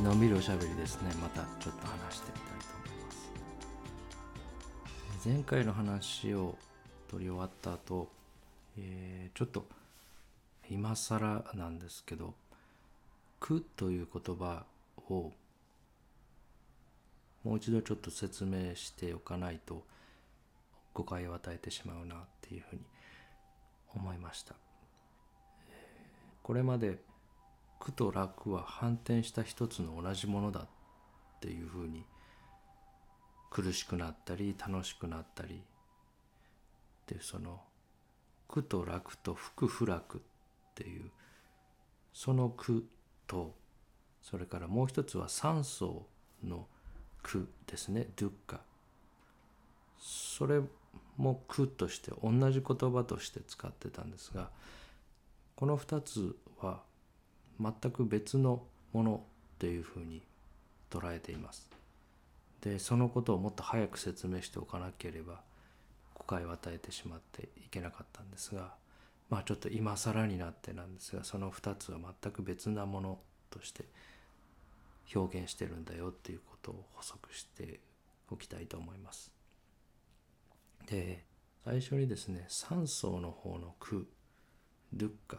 のんびりおしゃべりですね。またちょっと話してみたいと思います。前回の話を取り終わった後、えー、ちょっと今更なんですけど「苦」という言葉をもう一度ちょっと説明しておかないと誤解を与えてしまうなっていうふうに思いました。これまで苦と楽は反転した一つの同じものだっていうふうに苦しくなったり楽しくなったり。でその苦と楽と福不楽っていうその苦とそれからもう一つは三層の苦ですねドゥッカそれも苦として同じ言葉として使ってたんですがこの2つは全く別のものというふうに捉えています。でそのことをもっと早く説明しておかなければ誤解を与えてしまっていけなかったんですがまあちょっと今更になってなんですがその2つは全く別なものとして表現してるんだよっていうことを補足しておきたいと思います。で最初にですね3層の方の句ドゥッカ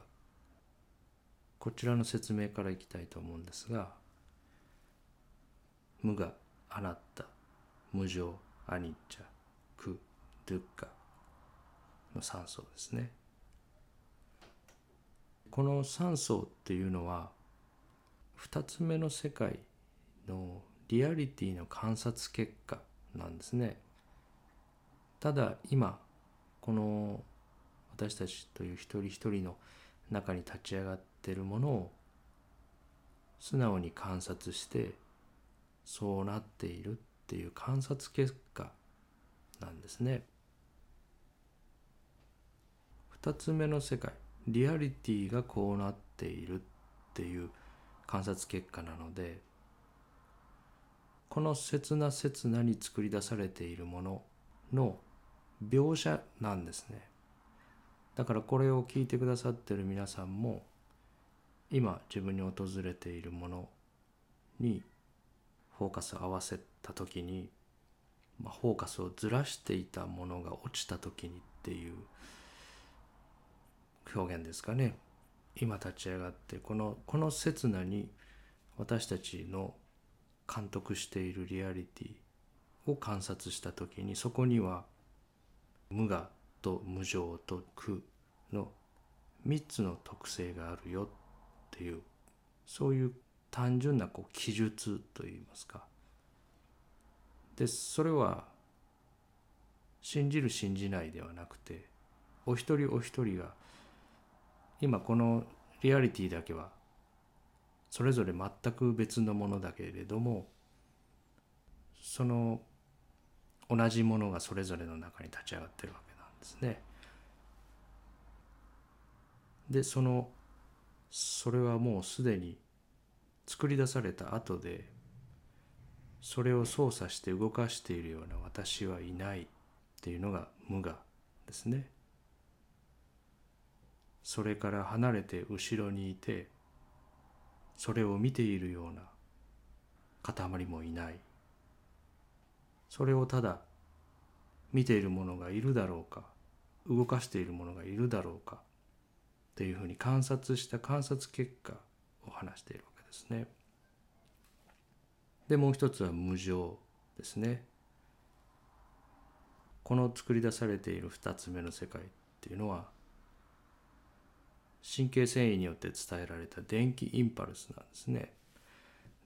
こちらの説明からいきたいと思うんですが無我あなた無常アニッチャ苦ドゥッカの3層ですね。この3層っていうのは2つ目の世界のリアリティの観察結果なんですね。ただ今この私たちという一人一人の中に立ち上がってるものを素直に観察してそうなっているっていう観察結果なんですね。2つ目の世界リアリティがこうなっているっていう観察結果なのでこの刹那刹那に作り出されているものの描写なんですね。だからこれを聞いてくださってる皆さんも今自分に訪れているものにフォーカスを合わせた時に、まあ、フォーカスをずらしていたものが落ちた時にっていう表現ですかね。今立ち上がってこのこの刹那に私たちの監督しているリアリティを観察した時にそこには無我と無常と苦の3つの特性があるよっていうそういう単純なこう記述といいますか。でそれは信じる信じないではなくてお一人お一人が今このリアリティだけはそれぞれ全く別のものだけれどもその同じものがそれぞれの中に立ち上がってるわですね。でそのそれはもうすでに作り出された後でそれを操作して動かしているような私はいないっていうのが無我ですね。それから離れて後ろにいてそれを見ているような塊もいないそれをただ見ているものがいるだろうか動かしているものがいるだろうかっていうふうに観察した観察結果を話しているわけですね。でもう一つは無常ですね。この作り出されている2つ目の世界っていうのは神経繊維によって伝えられた電気インパルスなんですね。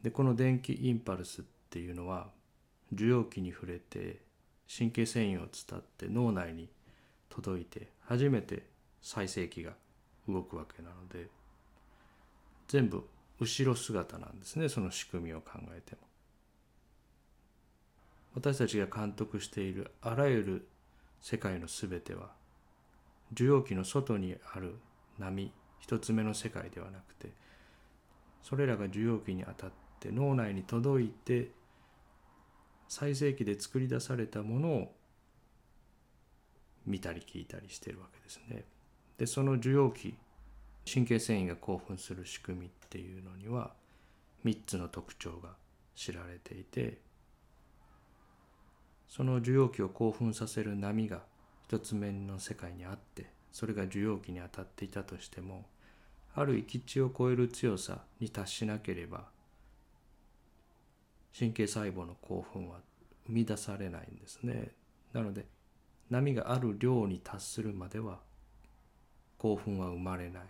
でこの電気インパルスっていうのは受容器に触れて神経繊維を伝って脳内に届いて初めて再生期が動くわけなので全部後ろ姿なんですねその仕組みを考えても。私たちが監督しているあらゆる世界の全ては受容器の外にある波一つ目の世界ではなくてそれらが受容器に当たって脳内に届いて最盛期で作り出されたものを見たり聞いたりしてるわけですね。でその受容器神経繊維が興奮する仕組みっていうのには3つの特徴が知られていてその受容器を興奮させる波が一つ目の世界にあってそれが受容器に当たっていたとしてもある域地を超える強さに達しなければ神経細胞の興奮は生み出されないんですねなので波がある量に達するまでは興奮は生まれないっ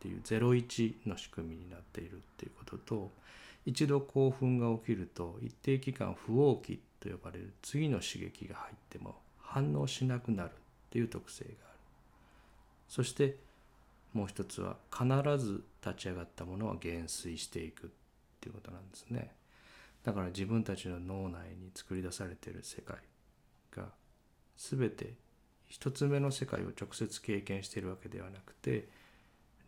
ていう01の仕組みになっているっていうことと一度興奮が起きると一定期間不応期と呼ばれる次の刺激が入っても反応しなくなるっていう特性がある。そしてもう一つは必ず立ち上がったものは減衰していくっていうことなんですね。だから自分たちの脳内に作り出されている世界全て一つ目の世界を直接経験しているわけではなくて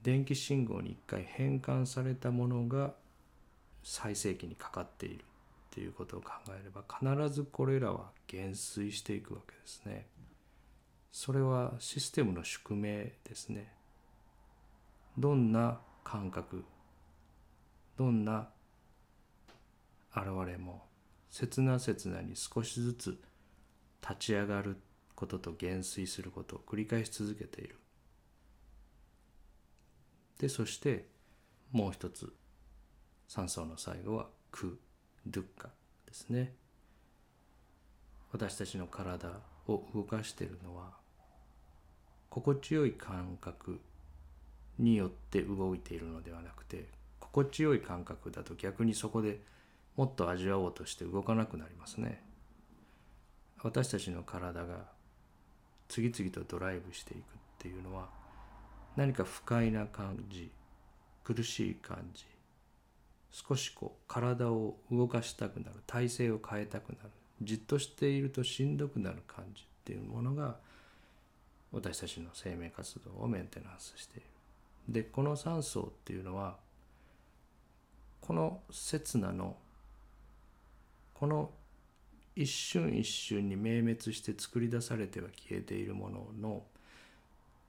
電気信号に一回変換されたものが最盛期にかかっているっていうことを考えれば必ずこれらは減衰していくわけですね。それはシステムの宿命ですね。どんな感覚どんな現れも刹那刹那に少しずつ立ち上がることと減衰することを繰り返し続けている。でそしてもう一つ3層の最後は苦ドゥッカですね私たちの体を動かしているのは心地よい感覚によって動いているのではなくて心地よい感覚だと逆にそこでもっと味わおうとして動かなくなりますね私たちの体が次々とドライブしていくっていうのは何か不快な感じ苦しい感じ少しこう体を動かしたくなる体勢を変えたくなるじっとしているとしんどくなる感じっていうものが私たちの生命活動をメンテナンスしている。でこの酸素っていうのはこの刹那のこの一瞬一瞬に明滅して作り出されては消えているものの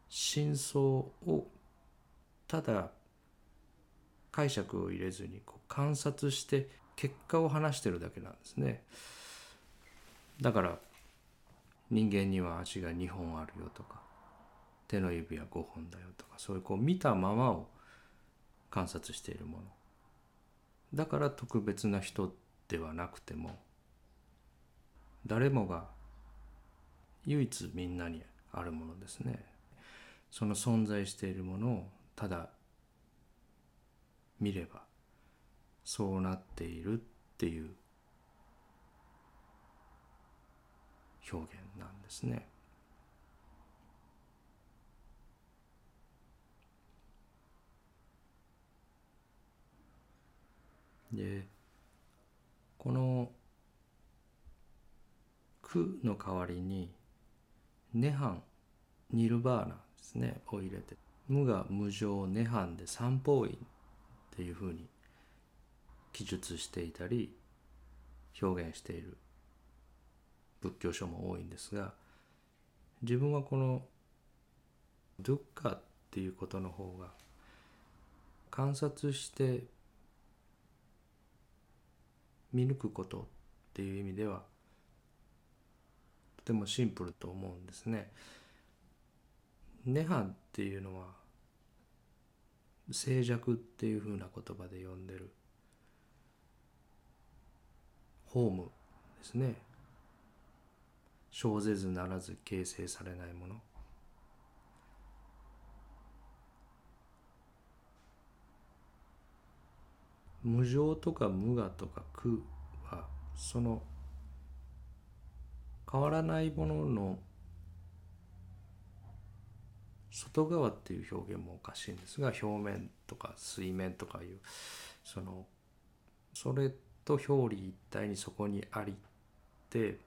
真相をただ解釈を入れずにこう観察して結果を話してるだけなんですね。だから人間には足が2本あるよとか手の指は5本だよとかそういうこう見たままを観察しているものだから特別な人ではなくても誰もが唯一みんなにあるものですねその存在しているものをただ見ればそうなっているっていう表現なんですね。でこの「苦」の代わりに「涅槃」「ニルバーナ」ですねを入れて「無我無常涅槃」で三方院っていうふうに記述していたり表現している仏教書も多いんですが自分はこの「ドゥッカ」っていうことの方が観察して見抜くことっていう意味ではとてもシンプルと思うんですね。涅槃っていうのは静寂っていうふうな言葉で呼んでるホームですね生ぜずならず形成されないもの無常とか無我とか苦はその変わらないものの外側っていう表現もおかしいんですが表面とか水面とかいうそのそれと表裏一体にそこにありって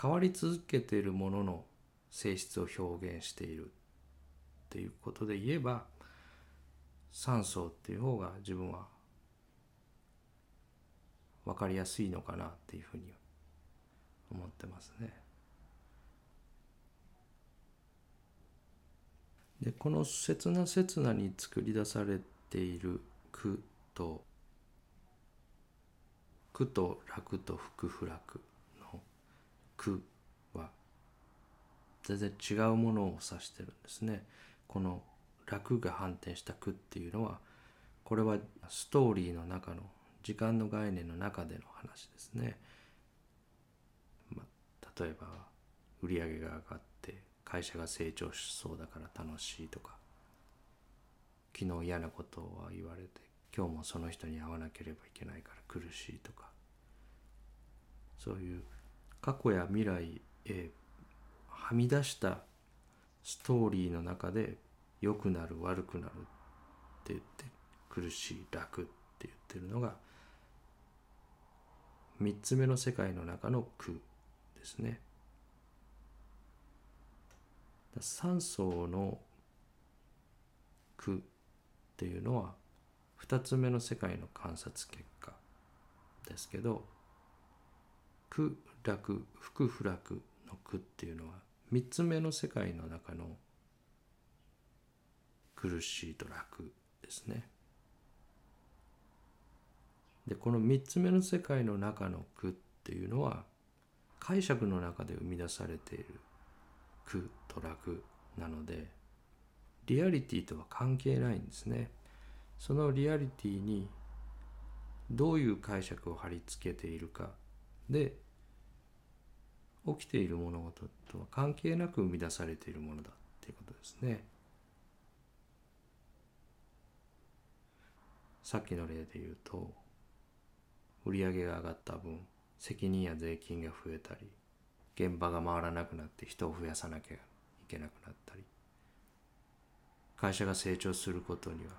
変わり続けているものの性質を表現しているっていうことで言えば酸素っていう方が自分は分かりやすいのかなっていうふうに思ってますね。でこの刹那刹那に作り出されている句と苦と楽と福不楽の苦は全然違うものを指してるんですね。この楽が反転した苦っていうのはこれはストーリーの中の時間の概念の中での話ですね。例えば売り上げが上がって会社が成長しそうだから楽しいとか昨日嫌なことは言われて今日もその人に会わなければいけないから苦しいとかそういう過去や未来へはみ出したストーリーの中で良くなる悪くなるって言って苦しい楽って言ってるのが3つ目の世界の中の苦ですね。三層の苦っていうのは2つ目の世界の観察結果ですけど苦楽福不楽の苦っていうのは3つ目の世界の中の苦しいと楽ですね。でこの3つ目の世界の中の苦っていうのは解釈の中で生み出されている苦と楽なのでリアリティとは関係ないんですね。そのリアリティにどういう解釈を貼り付けているかで起きている物事とは関係なく生み出されているものだっていうことですね。さっきの例で言うと売り上げが上がった分責任や税金が増えたり現場が回らなくなって人を増やさなきゃいけなくなったり会社が成長することには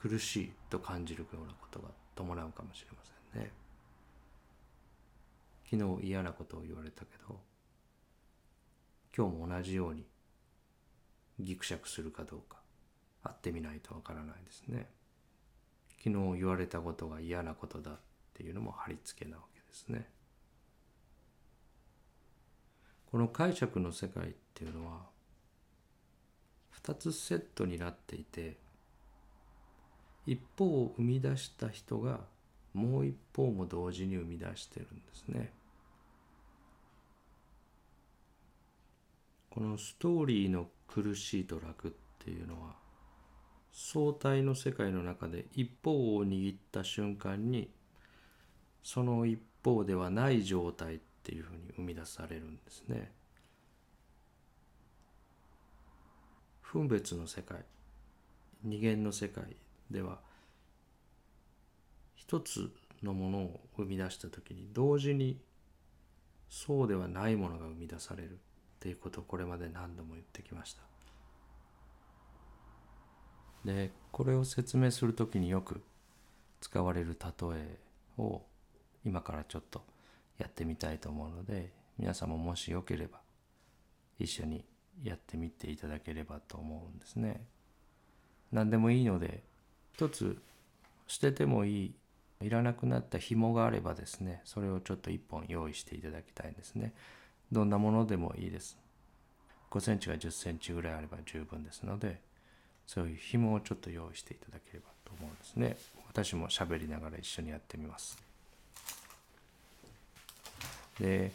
苦しいと感じるようなことが伴うかもしれませんね。昨日嫌なことを言われたけど今日も同じようにぎくしゃくするかどうか会ってみないとわからないですね。昨日言われたことが嫌なことだっていうのも貼り付けなわけですね。この解釈の世界っていうのは2つセットになっていて一方を生み出した人がもう一方も同時に生み出してるんですね。このストーリーの苦しいと楽っていうのは相対の世界の中で一方を握った瞬間にその一方ではない状態っていうふうに生み出されるんですね。分別の世界二元の世界では一つのものを生み出した時に同時にそうではないものが生み出されるっていうことをこれまで何度も言ってきました。でこれを説明する時によく使われる例えを今からちょっとやってみたいと思うので皆さんももしよければ一緒にやってみていただければと思うんですね。何でもいいので一つ捨ててもいいいらなくなった紐があればですねそれをちょっと一本用意していただきたいんですね。どんなものでもいいです。5センチが10センチぐらいあれば十分ですのでそういう紐をちょっと用意していただければと思うんですね私も喋りながら一緒にやってみますで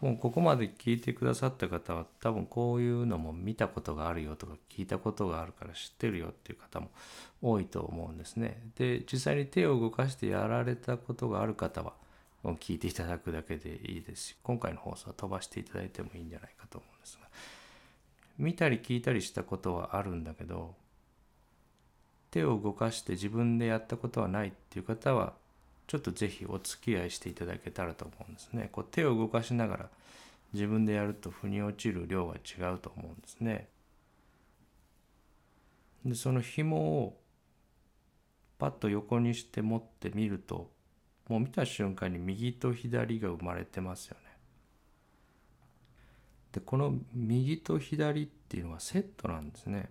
もうここまで聞いてくださった方は多分こういうのも見たことがあるよとか聞いたことがあるから知ってるよっていう方も多いと思うんですね。で実際に手を動かしてやられたことがある方は聞いていただくだけでいいですし今回の放送は飛ばしていただいてもいいんじゃないかと思うんですが見たり聞いたりしたことはあるんだけど手を動かして自分でやったことはないっていう方はちょっと是非お付き合いしていただけたらと思うんですね。こう手を動かしながら自分でやると腑に落ちる量は違うと思うんですね。でその紐をパッと横にして持ってみるともう見た瞬間に右と左が生まれてますよね。でこの右と左っていうのはセットなんですね。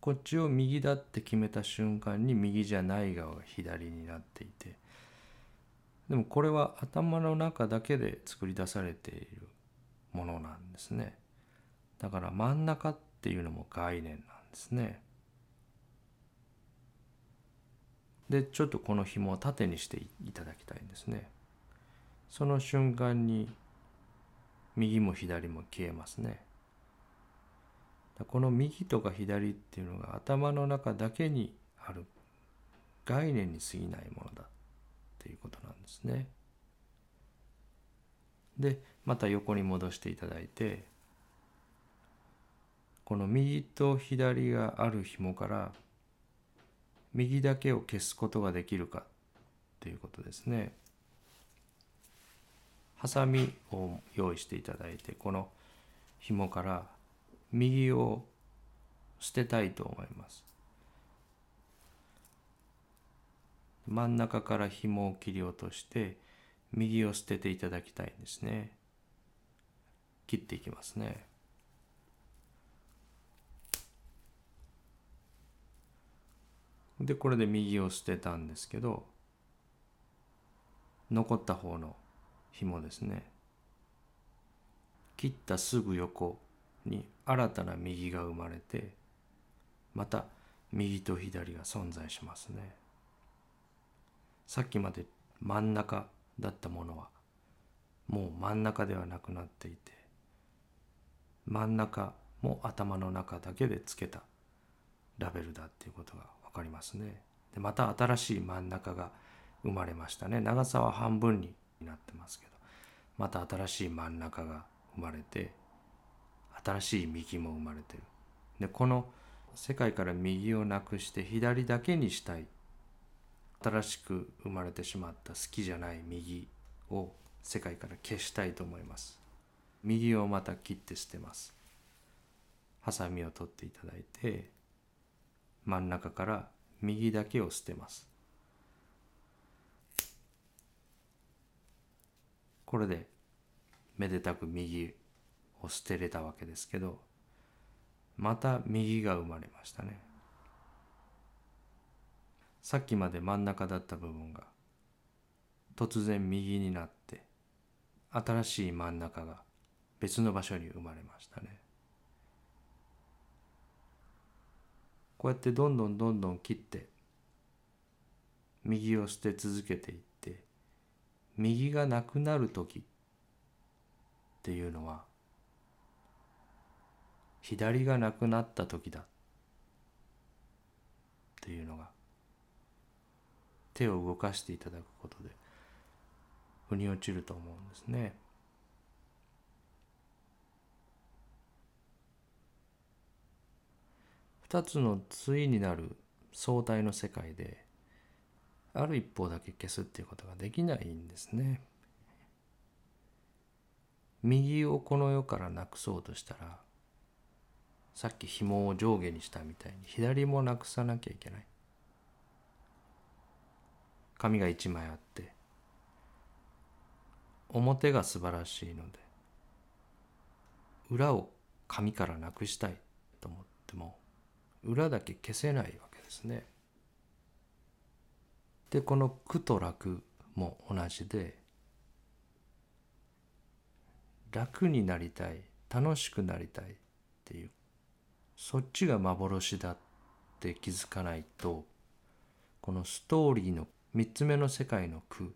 こっちを右だって決めた瞬間に右じゃない側が左になっていてでもこれは頭の中だけで作り出されているものなんですね。だから真ん中っていうのも概念なんですね。でちょっとこの紐を縦にしていただきたいんですね。その瞬間に右も左も消えますね。この右とか左っていうのが頭の中だけにある概念に過ぎないものだっていうことなんですねでまた横に戻していただいてこの右と左がある紐から右だけを消すことができるかということですね。ハサミを用意していただいてこの紐から右を捨てたいと思います。真ん中から紐を切り落として右を捨てていただきたいんですね。切っていきますね。でこれで右を捨てたんですけど残った方の紐ですね切ったすぐ横に新たな右が生まれてまた右と左が存在しますね。さっきまで真ん中だったものはもう真ん中ではなくなっていて真ん中も頭の中だけでつけたラベルだっていうことが分かりますね。でまた新しい真ん中が生まれましたね。長さは半分になってますけどまた新しい真ん中が生まれて新しい右も生まれてる。でこの世界から右をなくして左だけにしたい。新しく生まれてしまった好きじゃない右を世界から消したいと思います。右をまた切って捨てます。ハサミを取っていただいて真ん中から右だけを捨てます。これでめでたく右を捨てれたわけですけどまた右が生まれましたね。さっきまで真ん中だった部分が突然右になって新しい真ん中が別の場所に生まれましたね。こうやってどんどんどんどん切って右を捨て続けていって右がなくなる時っていうのは左がなくなった時だっていうのが手を動かしていただくことで腑に落ちると思うんですね。2つの対になる相対の世界である一方だけ消すっていうことができないんですね。右をこの世からなくそうとしたらさっき紐を上下にしたみたいに左もなくさなきゃいけない。紙が1枚あって表が素晴らしいので裏を紙からなくしたいと思っても裏だけ消せないわけですね。でこの苦と楽も同じで楽になりたい楽しくなりたいっていうそっちが幻だって気づかないとこのストーリーの3つ目の世界の苦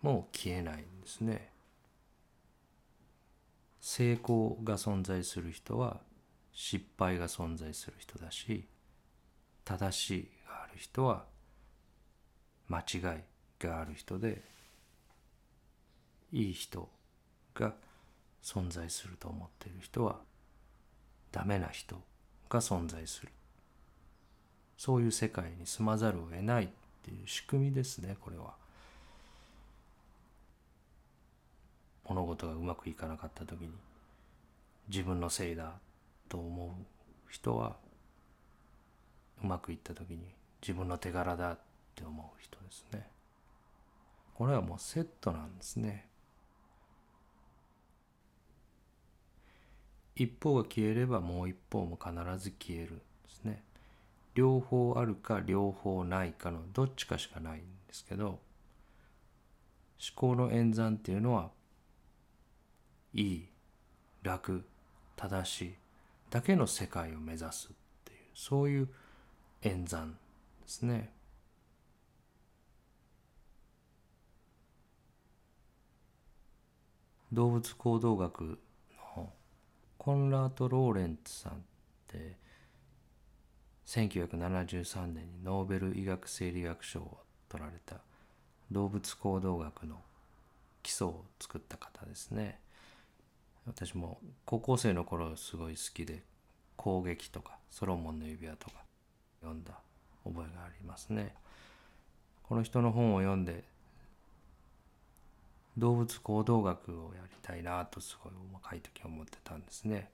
も消えないんですね。成功が存在する人は失敗が存在する人だし正しいがある人は間違いがある人でいい人が存在すると思っている人はダメな人が存在する。そういう世界に住まざるを得ないっていう仕組みですねこれは。物事がうまくいかなかった時に自分のせいだと思う人はうまくいった時に自分の手柄だって思う人ですね。これはもうセットなんですね。一方が消えればもう一方も必ず消えるんですね。両方あるか両方ないかのどっちかしかないんですけど思考の演算っていうのはいい楽正しいだけの世界を目指すっていうそういう演算ですね。動物行動学コンラート・ローレンツさんって1973年にノーベル医学生理学賞を取られた動物行動学の基礎を作った方ですね。私も高校生の頃すごい好きで「攻撃」とか「ソロモンの指輪」とか読んだ覚えがありますね。この人の本を読んで動物行動学をやりたいなとすごい若い時思ってたんですね。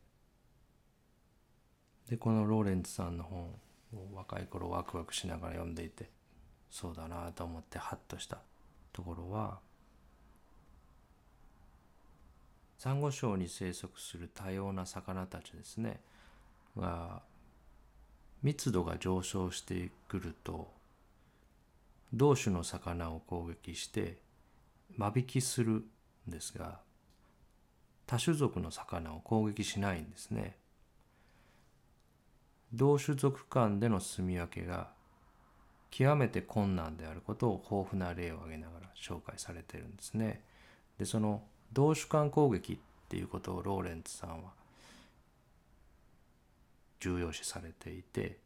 でこのローレンツさんの本を若い頃ワクワクしながら読んでいてそうだなと思ってハッとしたところはサンゴ礁に生息する多様な魚たちですね。が密度が上昇してくると同種の魚を攻撃して間引きするんですが多種族の魚を攻撃しないんですね。同種族間での住み分けが極めて困難であることを豊富な例を挙げながら紹介されてるんですね。でその同種間攻撃っていうことをローレンツさんは重要視されていて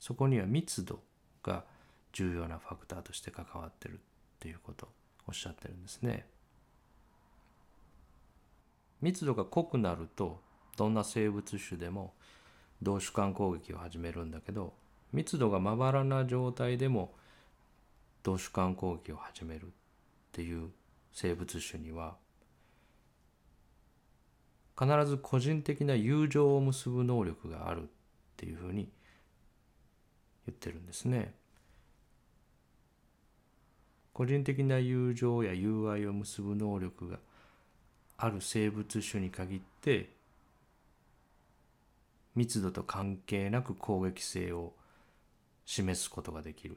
そこには密度が重要なファクターとして関わってるっていうことおっしゃってるんですね。密度が濃くなるとどんな生物種でも同種間攻撃を始めるんだけど密度がまばらな状態でも同種間攻撃を始めるっていう生物種には必ず個人的な友情を結ぶ能力があるっていうふうに言ってるんですね。個人的な友情や友愛を結ぶ能力がある生物種に限って密度と関係なく攻撃性を示すことができるっ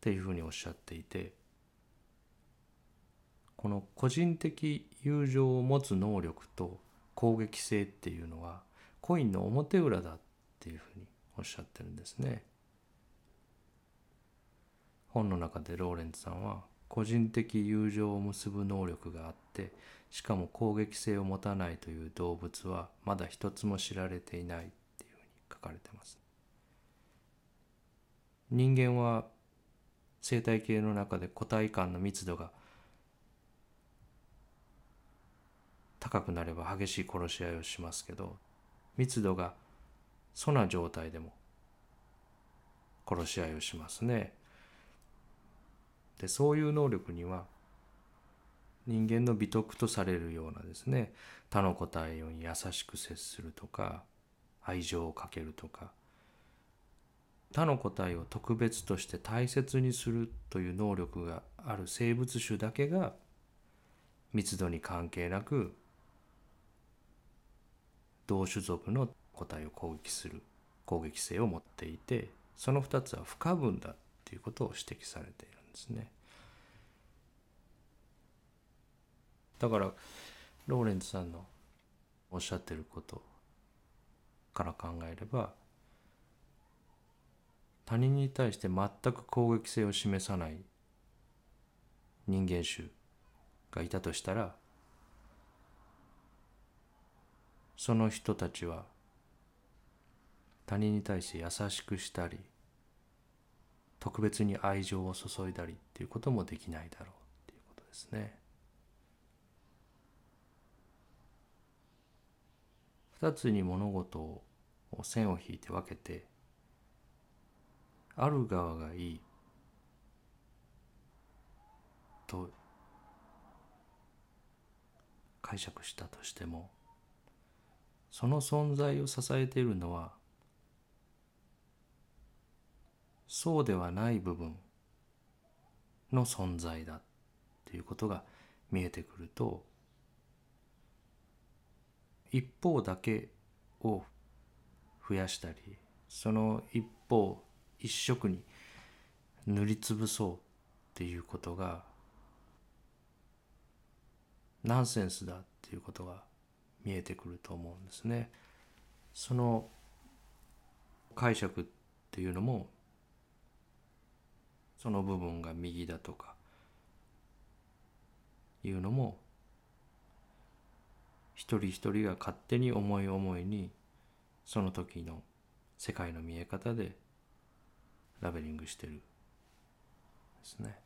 ていうふうにおっしゃっていてこの個人的友情を持つ能力と攻撃性っていうのはコインの表裏だっていうふうにおっしゃってるんですね。本の中でローレンツさんは個人的友情を結ぶ能力があってしかも攻撃性を持たないという動物はまだ一つも知られていないっていうふうに書かれてます。人間は生態系の中で個体間の密度が高くなれば激しい殺し合いをしますけど密度が素な状態でも殺し合いをしますね。でそういう能力には人間の美徳とされるようなですね他の個体に優しく接するとか愛情をかけるとか他の個体を特別として大切にするという能力がある生物種だけが密度に関係なく同種族の個体を攻撃する攻撃性を持っていてその2つは不可分だっていうことを指摘されている。ですね。だからローレンツさんのおっしゃってることから考えれば他人に対して全く攻撃性を示さない人間種がいたとしたらその人たちは他人に対して優しくしたり特別に愛情を注いだりっていうこともできないだろうっていうことですね。二つに物事を線を引いて分けてある側がいいと解釈したとしてもその存在を支えているのはそうではない部分の存在だっていうことが見えてくると一方だけを増やしたりその一方一色に塗りつぶそうっていうことがナンセンスだっていうことが見えてくると思うんですね。その解釈っていうのもその部分が右だとかいうのも一人一人が勝手に思い思いにその時の世界の見え方でラベリングしてるですね。